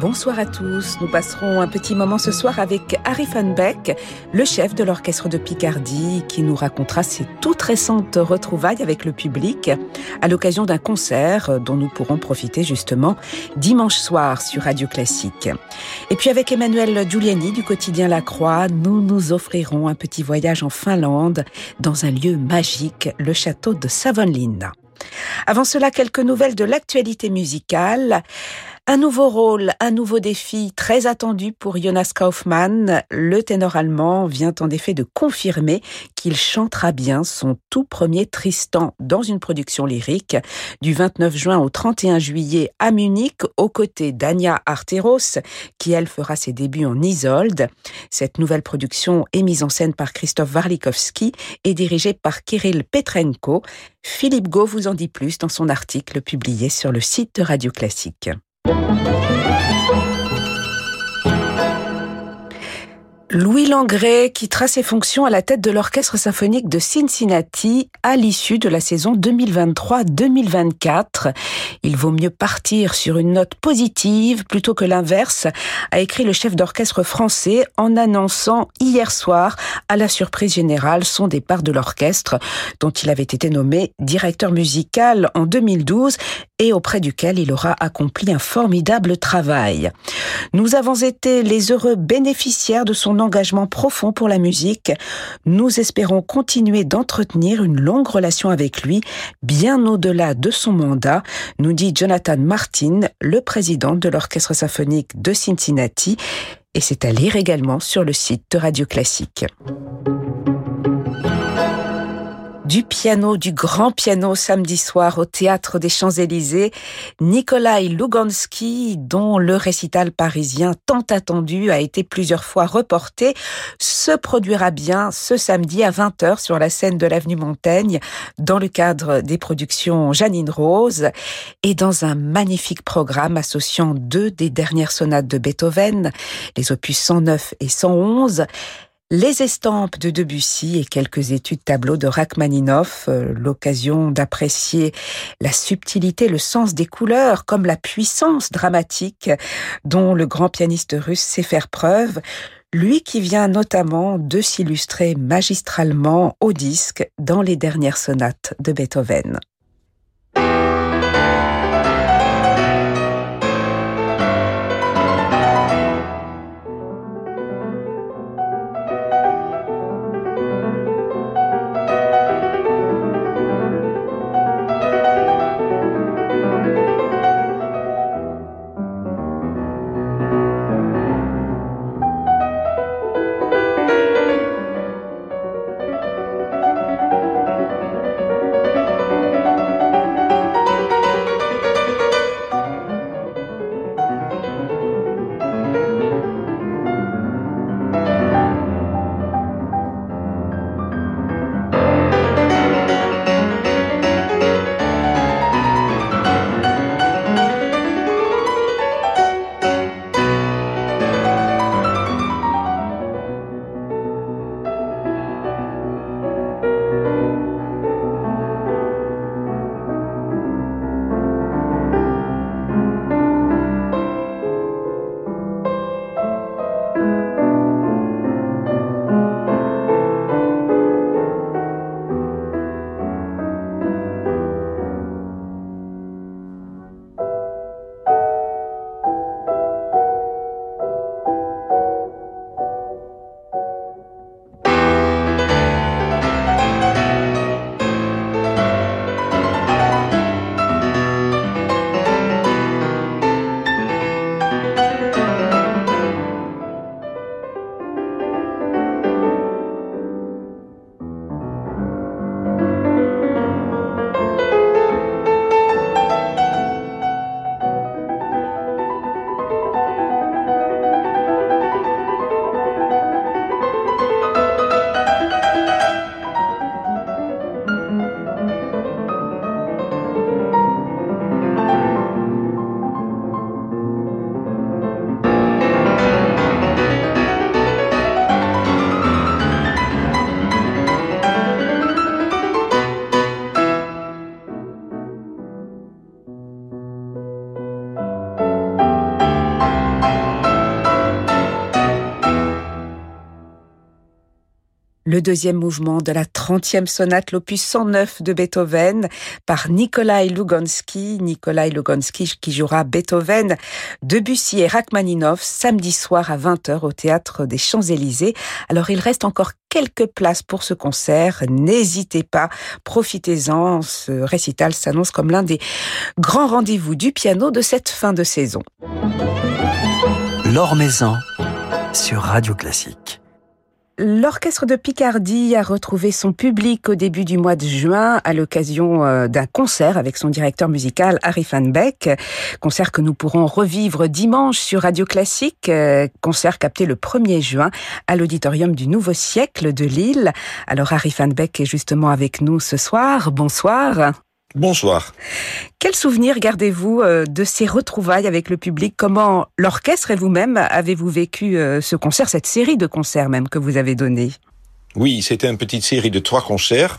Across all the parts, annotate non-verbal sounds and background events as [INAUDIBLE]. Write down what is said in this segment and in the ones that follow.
Bonsoir à tous. Nous passerons un petit moment ce soir avec Harry Van Beck, le chef de l'orchestre de Picardie, qui nous racontera ses toutes récentes retrouvailles avec le public à l'occasion d'un concert dont nous pourrons profiter justement dimanche soir sur Radio Classique. Et puis avec Emmanuel Giuliani du quotidien La Croix, nous nous offrirons un petit voyage en Finlande dans un lieu magique, le château de Savonlinna. Avant cela, quelques nouvelles de l'actualité musicale. Un nouveau rôle, un nouveau défi très attendu pour Jonas Kaufmann. Le ténor allemand vient en effet de confirmer qu'il chantera bien son tout premier Tristan dans une production lyrique du 29 juin au 31 juillet à Munich aux côtés d'Anya Arteros qui elle fera ses débuts en Isolde. Cette nouvelle production est mise en scène par Christophe Warlikowski et dirigée par Kirill Petrenko. Philippe Gau vous en dit plus dans son article publié sur le site de Radio Classique. Música Louis Langrée quittera ses fonctions à la tête de l'Orchestre symphonique de Cincinnati à l'issue de la saison 2023-2024. Il vaut mieux partir sur une note positive plutôt que l'inverse, a écrit le chef d'orchestre français en annonçant hier soir à la surprise générale son départ de l'orchestre dont il avait été nommé directeur musical en 2012 et auprès duquel il aura accompli un formidable travail. Nous avons été les heureux bénéficiaires de son engagement profond pour la musique. Nous espérons continuer d'entretenir une longue relation avec lui, bien au-delà de son mandat, nous dit Jonathan Martin, le président de l'Orchestre symphonique de Cincinnati, et c'est à lire également sur le site de Radio Classique du piano, du grand piano samedi soir au théâtre des Champs-Élysées, Nikolai Lugansky, dont le récital parisien tant attendu a été plusieurs fois reporté, se produira bien ce samedi à 20h sur la scène de l'avenue Montaigne dans le cadre des productions Janine Rose. Et dans un magnifique programme associant deux des dernières sonates de Beethoven, les opus 109 et 111, les estampes de Debussy et quelques études tableaux de Rachmaninoff, euh, l'occasion d'apprécier la subtilité, le sens des couleurs, comme la puissance dramatique dont le grand pianiste russe sait faire preuve, lui qui vient notamment de s'illustrer magistralement au disque dans les dernières sonates de Beethoven. Deuxième mouvement de la 30e sonate, l'opus 109 de Beethoven, par Nikolai Lugansky. Nikolai Lugansky qui jouera Beethoven, Debussy et Rachmaninoff samedi soir à 20h au théâtre des Champs-Élysées. Alors il reste encore quelques places pour ce concert. N'hésitez pas, profitez-en. Ce récital s'annonce comme l'un des grands rendez-vous du piano de cette fin de saison. L'Or Maison sur Radio Classique. L'orchestre de Picardie a retrouvé son public au début du mois de juin à l'occasion euh, d'un concert avec son directeur musical Harry Van Beck. Concert que nous pourrons revivre dimanche sur Radio Classique. Euh, concert capté le 1er juin à l'auditorium du Nouveau Siècle de Lille. Alors Harry Van Beck est justement avec nous ce soir. Bonsoir. Bonsoir. Quel souvenir gardez-vous euh, de ces retrouvailles avec le public? Comment l'orchestre et vous-même avez-vous vécu euh, ce concert, cette série de concerts même que vous avez donné? Oui, c'était une petite série de trois concerts.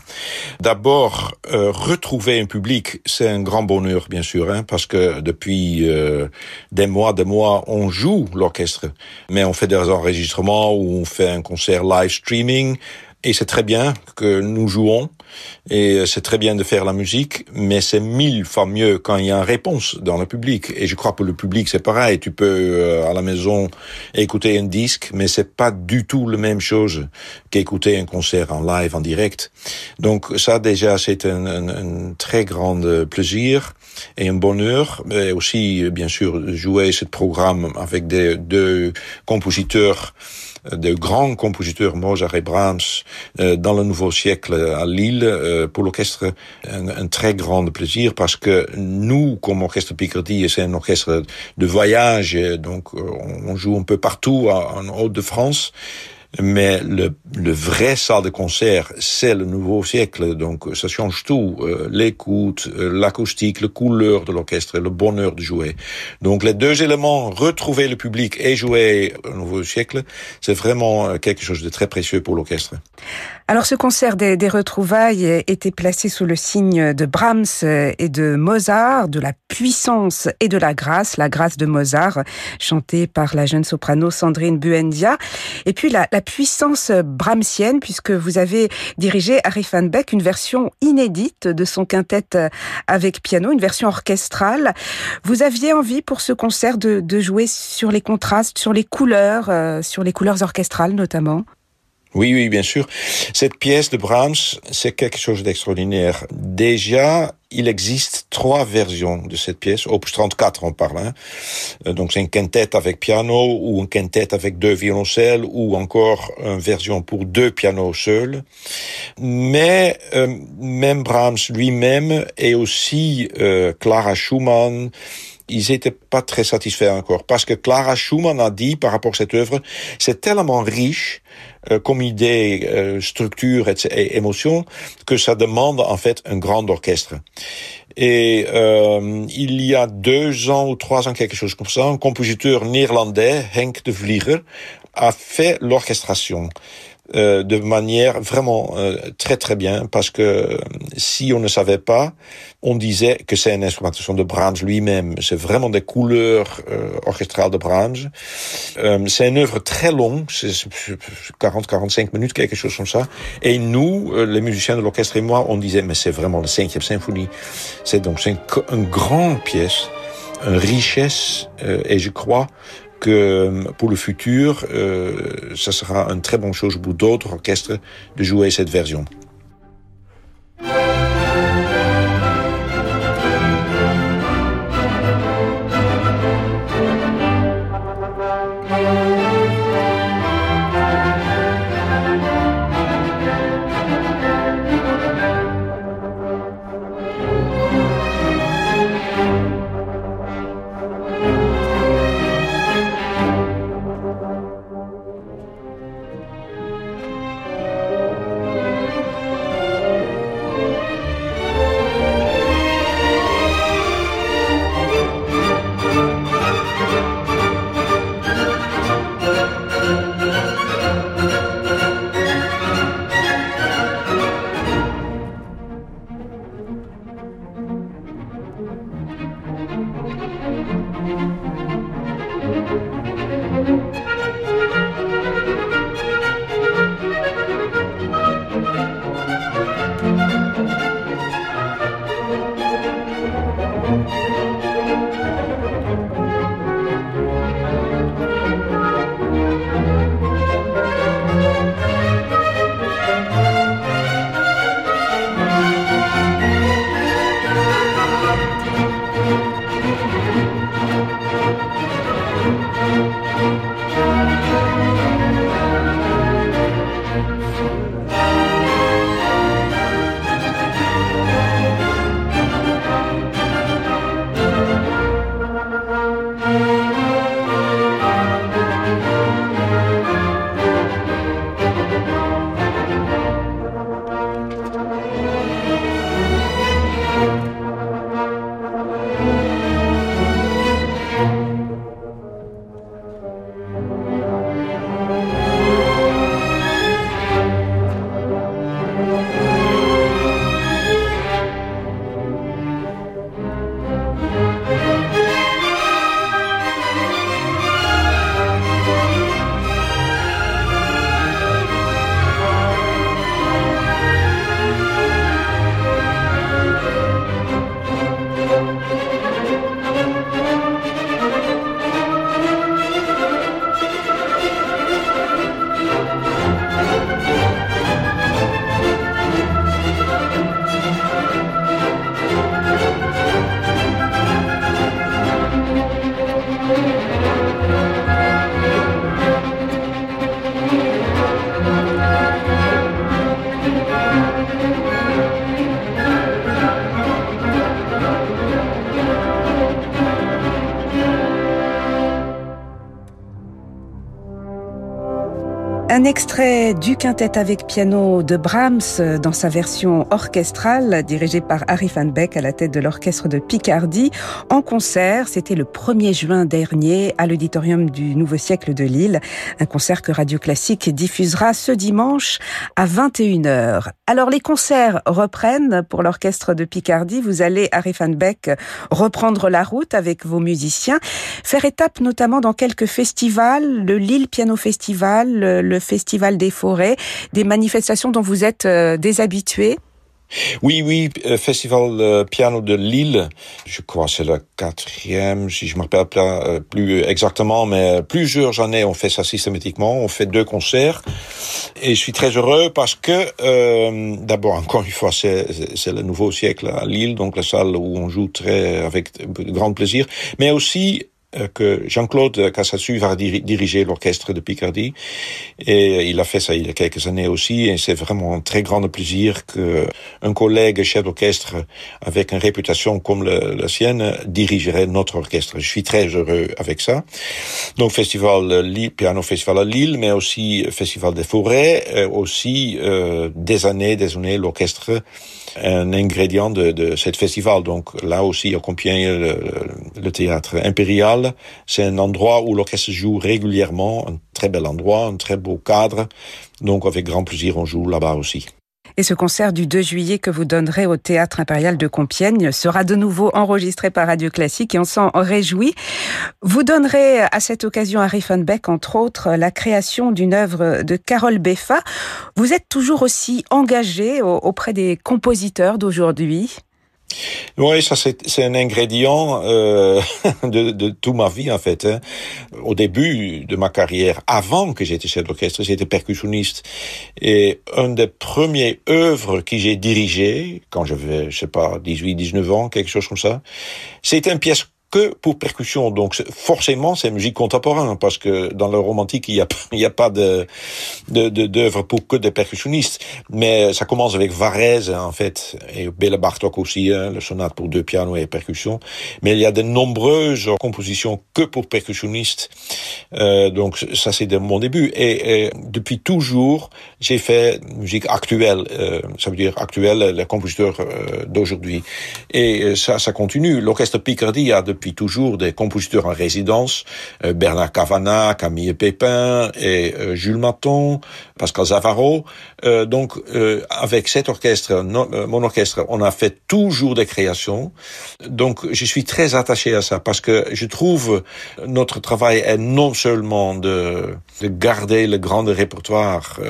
D'abord, euh, retrouver un public, c'est un grand bonheur, bien sûr, hein, parce que depuis des mois, des mois, on joue l'orchestre, mais on fait des enregistrements ou on fait un concert live streaming, et c'est très bien que nous jouons. Et c'est très bien de faire la musique, mais c'est mille fois mieux quand il y a une réponse dans le public. Et je crois que le public, c'est pareil. Tu peux, euh, à la maison, écouter un disque, mais c'est pas du tout la même chose qu'écouter un concert en live, en direct. Donc ça, déjà, c'est un, un, un, très grand plaisir et un bonheur. Mais aussi, bien sûr, jouer ce programme avec des deux compositeurs de grands compositeurs Mozart et Brahms euh, dans le nouveau siècle à Lille euh, pour l'orchestre un, un, très grand plaisir parce que nous comme orchestre Picardie c'est un orchestre de voyage donc euh, on joue un peu partout en Haute-de-France mais le, le vrai salle de concert, c'est le nouveau siècle, donc ça change tout, euh, l'écoute, euh, l'acoustique, la couleur de l'orchestre, le bonheur de jouer. Donc les deux éléments, retrouver le public et jouer au nouveau siècle, c'est vraiment euh, quelque chose de très précieux pour l'orchestre. Alors ce concert des, des, retrouvailles était placé sous le signe de Brahms et de Mozart, de la puissance et de la grâce, la grâce de Mozart, chantée par la jeune soprano Sandrine Buendia, et puis la, la puissance brahmsienne, puisque vous avez dirigé Harry Van Beck, une version inédite de son quintet avec piano, une version orchestrale. Vous aviez envie pour ce concert de, de jouer sur les contrastes, sur les couleurs, euh, sur les couleurs orchestrales notamment? Oui, oui, bien sûr. Cette pièce de Brahms, c'est quelque chose d'extraordinaire. Déjà, il existe trois versions de cette pièce. Opus 34, on parle. Hein. Euh, donc, c'est une quintette avec piano ou une quintette avec deux violoncelles ou encore une version pour deux pianos seuls. Mais euh, même Brahms lui-même et aussi euh, Clara Schumann, ils étaient pas très satisfaits encore parce que Clara Schumann a dit par rapport à cette œuvre, c'est tellement riche euh, comme idée, euh, structure et, et, émotion que ça demande en fait un grand orchestre. Et euh, il y a deux ans ou trois ans, quelque chose comme ça, un compositeur néerlandais, Henk de Vlieger, a fait l'orchestration. Euh, de manière vraiment euh, très très bien parce que si on ne savait pas, on disait que c'est une instrumentation de Brahms lui-même. C'est vraiment des couleurs euh, orchestrales de Brahms. Euh, c'est une œuvre très longue, c'est 40-45 minutes, quelque chose comme ça. Et nous, les musiciens de l'orchestre et moi, on disait mais c'est vraiment la cinquième symphonie. C'est donc c'est une, une grande pièce, une richesse, et je crois que euh, pour le futur, euh, ça sera une très bonne chose pour d'autres orchestres de jouer cette version. Un extrait du quintet avec piano de Brahms dans sa version orchestrale, dirigée par Harry Van Beck à la tête de l'orchestre de Picardie, en concert. C'était le 1er juin dernier à l'auditorium du Nouveau Siècle de Lille. Un concert que Radio Classique diffusera ce dimanche à 21h. Alors les concerts reprennent pour l'orchestre de Picardie. Vous allez, Harry Van Beck, reprendre la route avec vos musiciens, faire étape notamment dans quelques festivals, le Lille Piano Festival, le Festival des Forêts, des manifestations dont vous êtes euh, des habitués. Oui, oui, euh, Festival euh, Piano de Lille, je crois c'est le quatrième, si je me rappelle plus exactement, mais plusieurs années on fait ça systématiquement, on fait deux concerts, et je suis très heureux parce que, d'abord, encore une fois, c'est le nouveau siècle à Lille, donc la salle où on joue très avec grand plaisir, mais aussi que Jean-Claude Cassassu va diriger l'orchestre de Picardie. Et il a fait ça il y a quelques années aussi. Et c'est vraiment un très grand plaisir qu'un collègue chef d'orchestre avec une réputation comme la sienne dirigerait notre orchestre. Je suis très heureux avec ça. Donc, Festival Lille, Piano Festival à Lille, mais aussi Festival des Forêts, euh, aussi euh, des années, des années, l'orchestre un ingrédient de, de cette festival. Donc là aussi, à Compiègne, le, le théâtre impérial, c'est un endroit où l'orchestre joue régulièrement, un très bel endroit, un très beau cadre. Donc avec grand plaisir, on joue là-bas aussi. Et ce concert du 2 juillet que vous donnerez au Théâtre Impérial de Compiègne sera de nouveau enregistré par Radio Classique et on s'en réjouit. Vous donnerez à cette occasion à Riefenbeck, entre autres, la création d'une œuvre de Carole Beffa. Vous êtes toujours aussi engagé auprès des compositeurs d'aujourd'hui? Oui, ça c'est un ingrédient euh, [LAUGHS] de, de toute ma vie en fait. Hein. Au début de ma carrière, avant que j'étais chef d'orchestre, j'étais percussionniste. Et une des premières œuvres que j'ai dirigées, quand j'avais, je sais pas, 18, 19 ans, quelque chose comme ça, c'était une pièce que pour percussion. Donc forcément, c'est musique contemporaine parce que dans le romantique, il y a il y a pas de d'œuvre pour que des percussionnistes. Mais ça commence avec Varese en fait et Béla Bartok aussi, hein, le sonate pour deux pianos et percussion. Mais il y a de nombreuses compositions que pour percussionnistes. Euh, donc ça c'est mon début et, et depuis toujours j'ai fait musique actuelle. Euh, ça veut dire actuelle, les compositeurs euh, d'aujourd'hui. Et euh, ça ça continue. L'orchestre Picardie a depuis depuis toujours des compositeurs en résidence, euh, Bernard Cavana, Camille Pépin et euh, Jules Maton, Pascal Zavaro. Euh, donc, avec cet orchestre, mon orchestre, on a fait toujours des créations. Donc, je suis très attaché à ça parce que je trouve notre travail est non seulement de, de garder le grand répertoire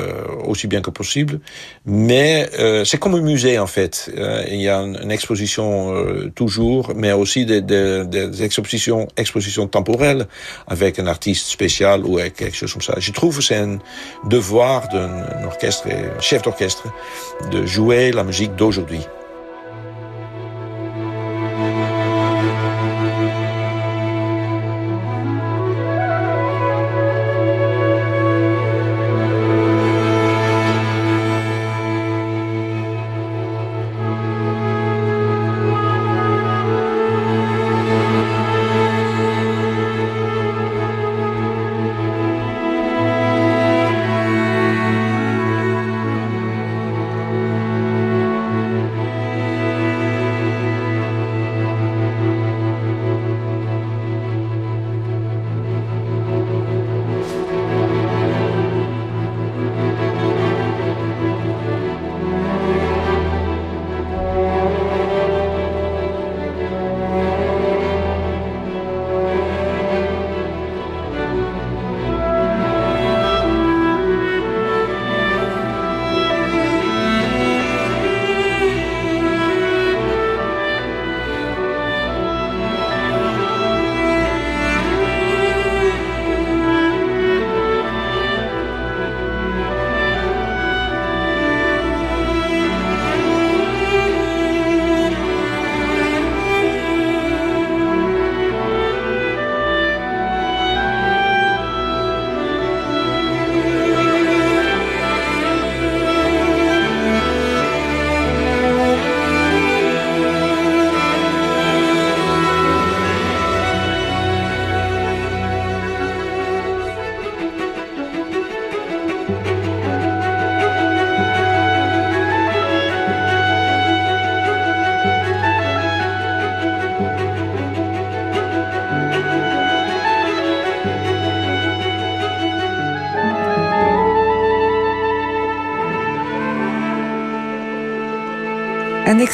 aussi bien que possible, mais c'est comme un musée en fait. il y a une, exposition toujours, mais aussi des, des des expositions, expositions temporelles avec un artiste spécial ou avec quelque chose comme ça. Je trouve que c'est un devoir d'un orchestre, chef d'orchestre, de jouer la musique d'aujourd'hui.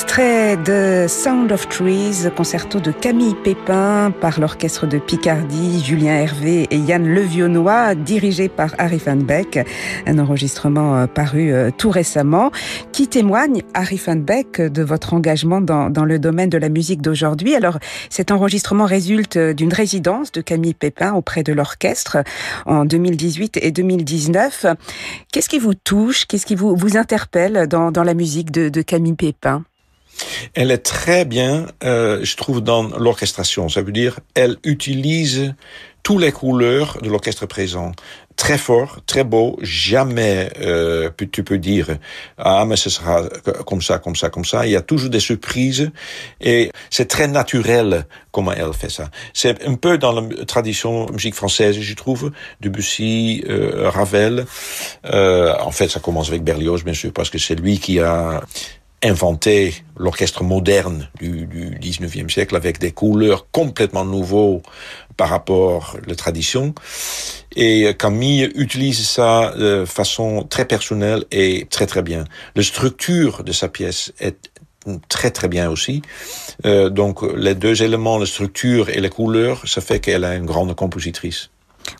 Extrait de Sound of Trees, concerto de Camille Pépin par l'orchestre de Picardie, Julien Hervé et Yann Levionnois, dirigé par Harry Van Beck. Un enregistrement euh, paru euh, tout récemment qui témoigne, Harry Van Beck, de votre engagement dans, dans le domaine de la musique d'aujourd'hui? Alors, cet enregistrement résulte d'une résidence de Camille Pépin auprès de l'orchestre en 2018 et 2019. Qu'est-ce qui vous touche? Qu'est-ce qui vous, vous interpelle dans, dans la musique de, de Camille Pépin? Elle est très bien, euh, je trouve, dans l'orchestration. Ça veut dire, elle utilise toutes les couleurs de l'orchestre présent. Très fort, très beau, jamais euh, tu peux dire ah mais ce sera comme ça, comme ça, comme ça. Il y a toujours des surprises et c'est très naturel comment elle fait ça. C'est un peu dans la tradition musique française, je trouve, Debussy, euh, Ravel. Euh, en fait, ça commence avec Berlioz, bien sûr, parce que c'est lui qui a inventé l'orchestre moderne du, du 19e siècle avec des couleurs complètement nouveaux par rapport à la tradition. Et Camille utilise ça de façon très personnelle et très très bien. La structure de sa pièce est très très bien aussi. Euh, donc les deux éléments, la structure et les couleurs, ça fait qu'elle est une grande compositrice.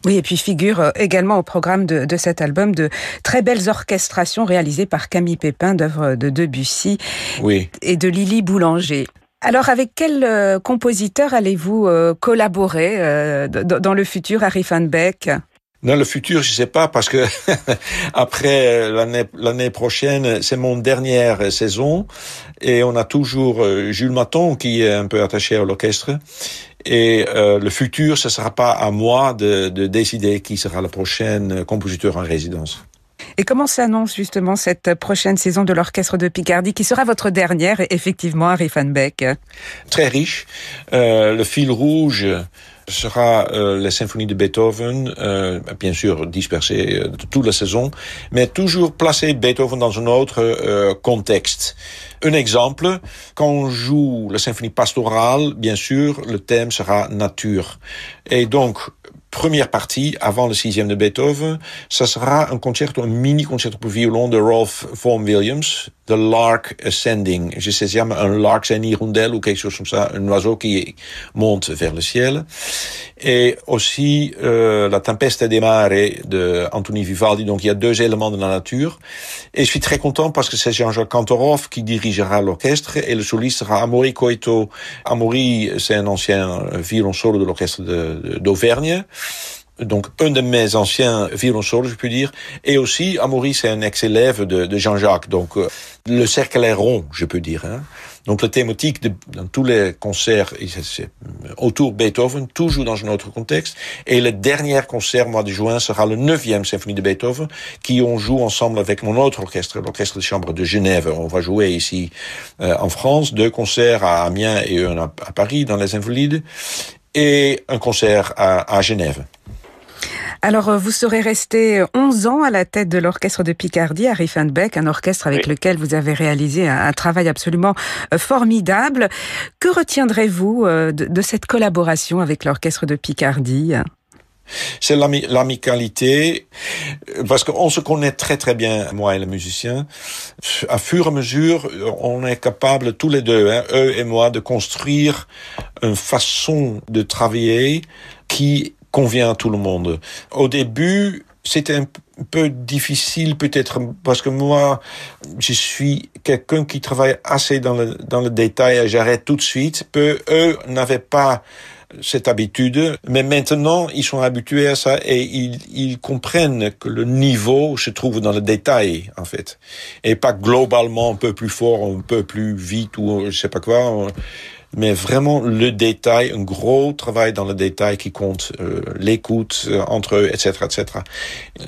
Oui, et puis figure euh, également au programme de, de, cet album de très belles orchestrations réalisées par Camille Pépin d'œuvres de Debussy oui. et de Lily Boulanger. Alors, avec quel euh, compositeur allez-vous euh, collaborer euh, dans le futur, Harry Van Beck dans le futur, je sais pas parce que [LAUGHS] après l'année l'année prochaine, c'est mon dernière saison et on a toujours Jules Maton qui est un peu attaché à l'orchestre et euh, le futur, ce sera pas à moi de, de décider qui sera le prochain compositeur en résidence. Et comment s'annonce justement cette prochaine saison de l'Orchestre de Picardie, qui sera votre dernière, effectivement, Harry Van Beck Très riche. Euh, le fil rouge sera euh, les symphonies de Beethoven, euh, bien sûr dispersées euh, toute la saison, mais toujours placer Beethoven dans un autre euh, contexte. Un exemple, quand on joue la symphonie pastorale, bien sûr, le thème sera nature. Et donc, première partie, avant le sixième de Beethoven, ça sera un concerto, un mini concerto pour violon de Rolf Vaughan Williams, The Lark Ascending. Je sais jamais un lark, c'est une hirondelle ou quelque chose comme ça, un oiseau qui monte vers le ciel. Et aussi euh, La Tempeste des Mare de Anthony Vivaldi. Donc il y a deux éléments de la nature. Et je suis très content parce que c'est Jean-Jacques Kantorov qui dirigera l'orchestre et le soliste sera Amaury Coito. Amaury, c'est un ancien violoncelle de l'orchestre d'Auvergne donc un de mes anciens violoncellos, je peux dire, et aussi Amaury, c'est un ex-élève de, de Jean-Jacques, donc euh, le cercle est rond, je peux dire. Hein. Donc la thématique de, dans tous les concerts c'est autour Beethoven, toujours dans un autre contexte, et le dernier concert mois de juin sera le neuvième symphonie de Beethoven, qui on joue ensemble avec mon autre orchestre, l'orchestre de chambre de Genève. On va jouer ici euh, en France, deux concerts à Amiens et un à, à Paris, dans les Invalides, et un concert à, à Genève. Alors, euh, vous serez resté 11 ans à la tête de l'orchestre de Picardie, à Riefenbeck, un orchestre avec oui. lequel vous avez réalisé un, un, travail absolument euh, formidable. Que retiendrez-vous euh, de, de cette collaboration avec l'orchestre de Picardie? C'est l'amicalité, parce qu'on se connaît très très bien, moi et le musicien. À fur et à mesure, on est capable tous les deux, hein, eux et moi, de construire une façon de travailler qui convient à tout le monde. Au début, c'était un peu difficile peut-être parce que moi, je suis quelqu'un qui travaille assez dans le, dans le détail et j'arrête tout de suite. Peu, eux n'avaient pas cette habitude, mais maintenant ils sont habitués à ça et ils, ils comprennent que le niveau se trouve dans le détail en fait et pas globalement un peu plus fort, un peu plus vite ou je sais pas quoi mais vraiment le détail, un gros travail dans le détail qui compte, euh, l'écoute euh, entre eux, etc., etc.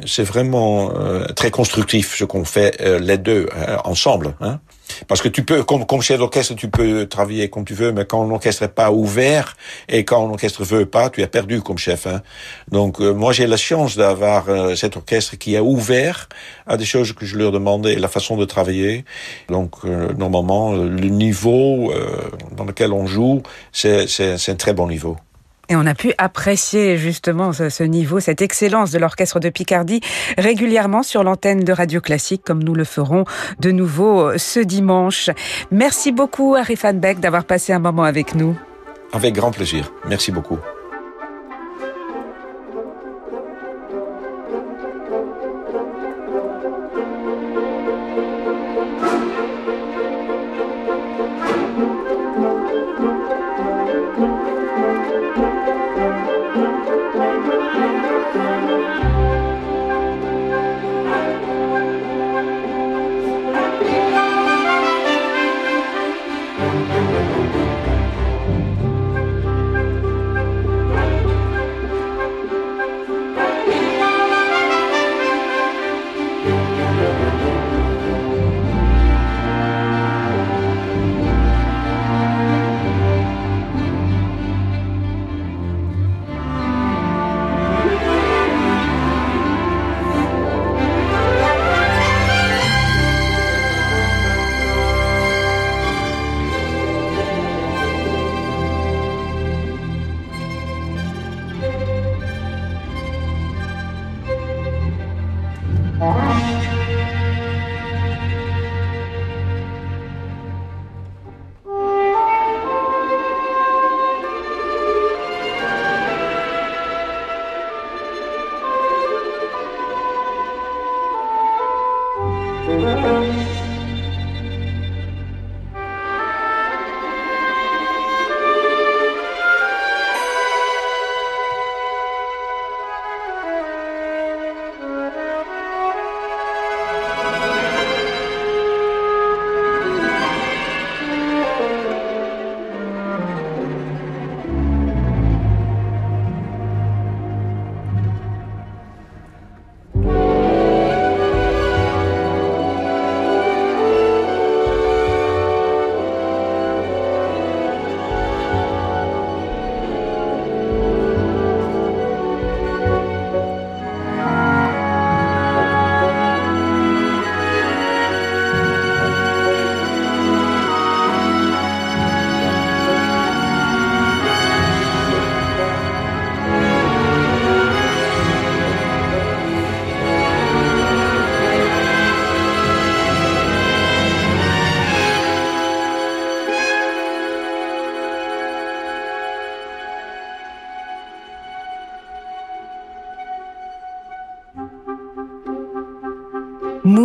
C'est vraiment euh, très constructif ce qu'on fait euh, les deux hein, ensemble. Hein. Parce que tu peux, comme, comme chef d'orchestre, tu peux travailler comme tu veux, mais quand l'orchestre n'est pas ouvert et quand l'orchestre veut pas, tu es perdu comme chef. Hein. Donc euh, moi j'ai la chance d'avoir euh, cet orchestre qui est ouvert à des choses que je leur demandais, la façon de travailler. Donc euh, normalement le niveau dans lequel on joue, c'est un très bon niveau. Et on a pu apprécier justement ce, niveau, cette excellence de l'orchestre de Picardie régulièrement sur l'antenne de Radio Classique, comme nous le ferons de nouveau euh, ce dimanche. Merci beaucoup, Arifan Beck, d'avoir passé un moment avec nous. Avec grand plaisir. Merci beaucoup.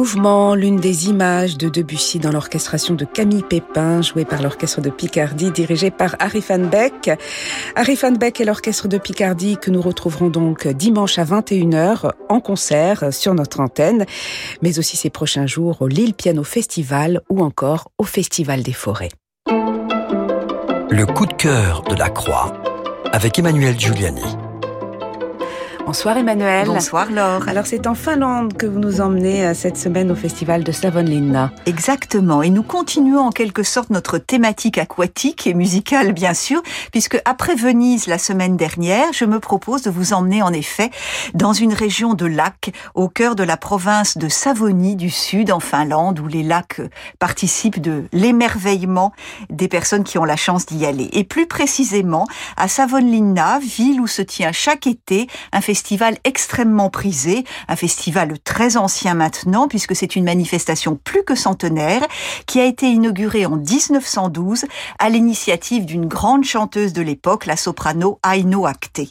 L'une des images de Debussy dans l'orchestration de Camille Pépin, jouée par l'orchestre de Picardie, dirigé par Harry Van Beck. Harry Van Beck et l'orchestre de Picardie que nous retrouverons donc dimanche à 21h en concert sur notre antenne, mais aussi ces prochains jours au Lille Piano Festival ou encore au Festival des Forêts. Le coup de cœur de la Croix avec Emmanuel Giuliani. Bonsoir Emmanuel. Bonsoir Laure. Alors c'est en Finlande que vous nous emmenez euh, cette semaine au festival de Savonlinna. Exactement. Et nous continuons en quelque sorte notre thématique aquatique et musicale bien sûr, puisque après Venise la semaine dernière, je me propose de vous emmener en effet dans une région de lacs au cœur de la province de Savonie du Sud en Finlande où les lacs participent de l'émerveillement des personnes qui ont la chance d'y aller. Et plus précisément à Savonlinna, ville où se tient chaque été un festival festival extrêmement prisé, un festival très ancien maintenant, puisque c'est une manifestation plus que centenaire, qui a été inaugurée en 1912 à l'initiative d'une grande chanteuse de l'époque, la soprano Aino Akte.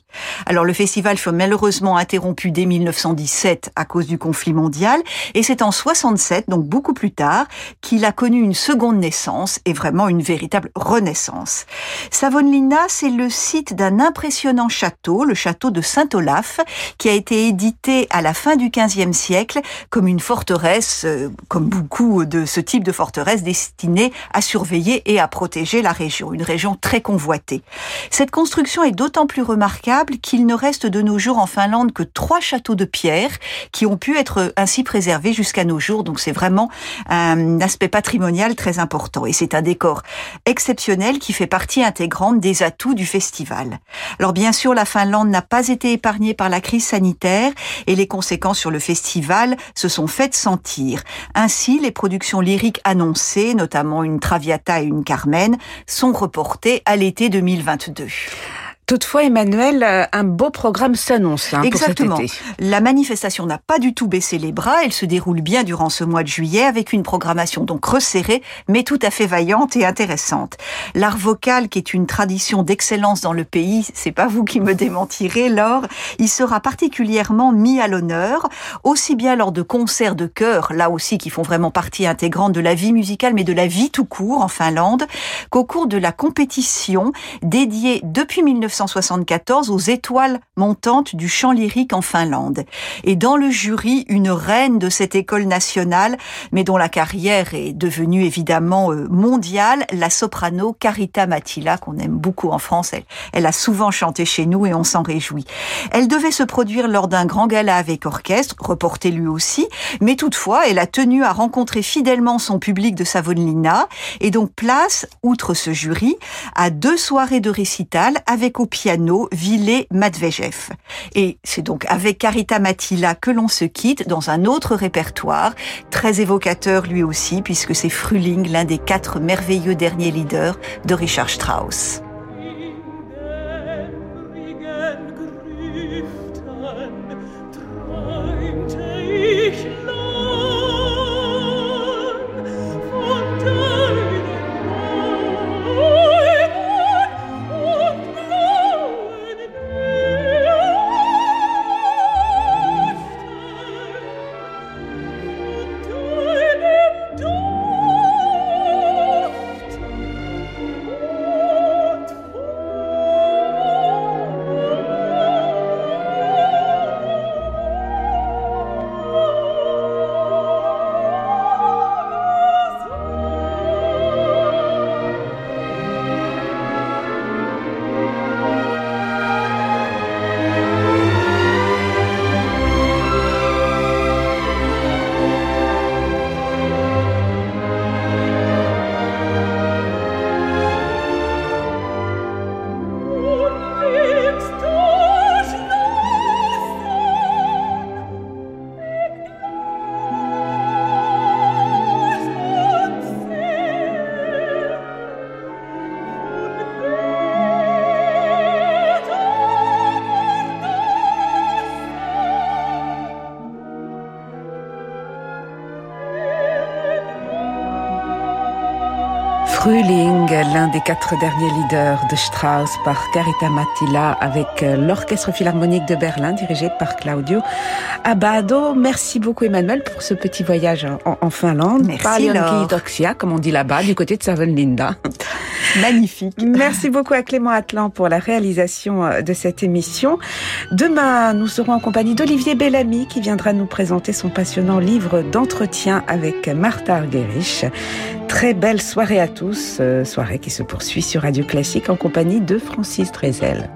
Alors le festival fut malheureusement interrompu dès 1917 à cause du conflit mondial, et c'est en 67, donc beaucoup plus tard, qu'il a connu une seconde naissance et vraiment une véritable renaissance. Savonlinna, c'est le site d'un impressionnant château, le château de Saint-Olaf, qui a été édité à la fin du XVe siècle comme une forteresse, euh, comme beaucoup de ce type de forteresse destinée à surveiller et à protéger la région, une région très convoitée. Cette construction est d'autant plus remarquable qu'il ne reste de nos jours en Finlande que trois châteaux de pierre qui ont pu être ainsi préservés jusqu'à nos jours. Donc c'est vraiment un aspect patrimonial très important et c'est un décor exceptionnel qui fait partie intégrante des atouts du festival. Alors bien sûr, la Finlande n'a pas été épargnée par la crise sanitaire et les conséquences sur le festival se sont faites sentir. Ainsi, les productions lyriques annoncées, notamment une Traviata et une Carmen, sont reportées à l'été 2022. Toutefois, Emmanuel, euh, un beau programme s'annonce hein, Exactement. Pour cet été. La manifestation n'a pas du tout baissé les bras. Elle se déroule bien durant ce mois de juillet avec une programmation donc resserrée, mais tout à fait vaillante et intéressante. L'art vocal, qui est une tradition d'excellence dans le pays, c'est pas vous qui me démentirez, Laure, il sera particulièrement mis à l'honneur, aussi bien lors de concerts de chœur, là aussi qui font vraiment partie intégrante de la vie musicale, mais de la vie tout court en Finlande, qu'au cours de la compétition dédiée depuis 19 1974 aux étoiles montantes du chant lyrique en Finlande. Et dans le jury, une reine de cette école nationale, mais dont la carrière est devenue évidemment euh, mondiale, la soprano Carita Matila, qu'on aime beaucoup en France. Elle, a souvent chanté chez nous et on s'en réjouit. Elle devait se produire lors d'un grand gala avec orchestre, reporté lui aussi, mais toutefois, elle a tenu à rencontrer fidèlement son public de Savonlinna et donc place, outre ce jury, à deux soirées de récital avec au piano Villet Madvejev. Et c'est donc avec Carita Matila que l'on se quitte dans un autre répertoire, très évocateur lui aussi, puisque c'est Fruling, l'un des quatre merveilleux derniers leaders de Richard Strauss. L'un des quatre derniers leaders de Strauss par Carita Mattila avec euh, l'Orchestre Philharmonique de Berlin dirigé par Claudio Abado. Merci beaucoup Emmanuel pour ce petit voyage en, Finlande. Merci Doxia, comme on dit là-bas, du côté de Savonlinda. [LAUGHS] Magnifique. Merci beaucoup à Clément Atlan pour la réalisation euh, de cette émission. Demain, nous serons en compagnie d'Olivier Bellamy qui viendra nous présenter son passionnant livre d'entretien avec Martha Argerich. Très belle soirée à tous, euh, soirée qui se poursuit sur Radio Classique en compagnie de Francis Drezel.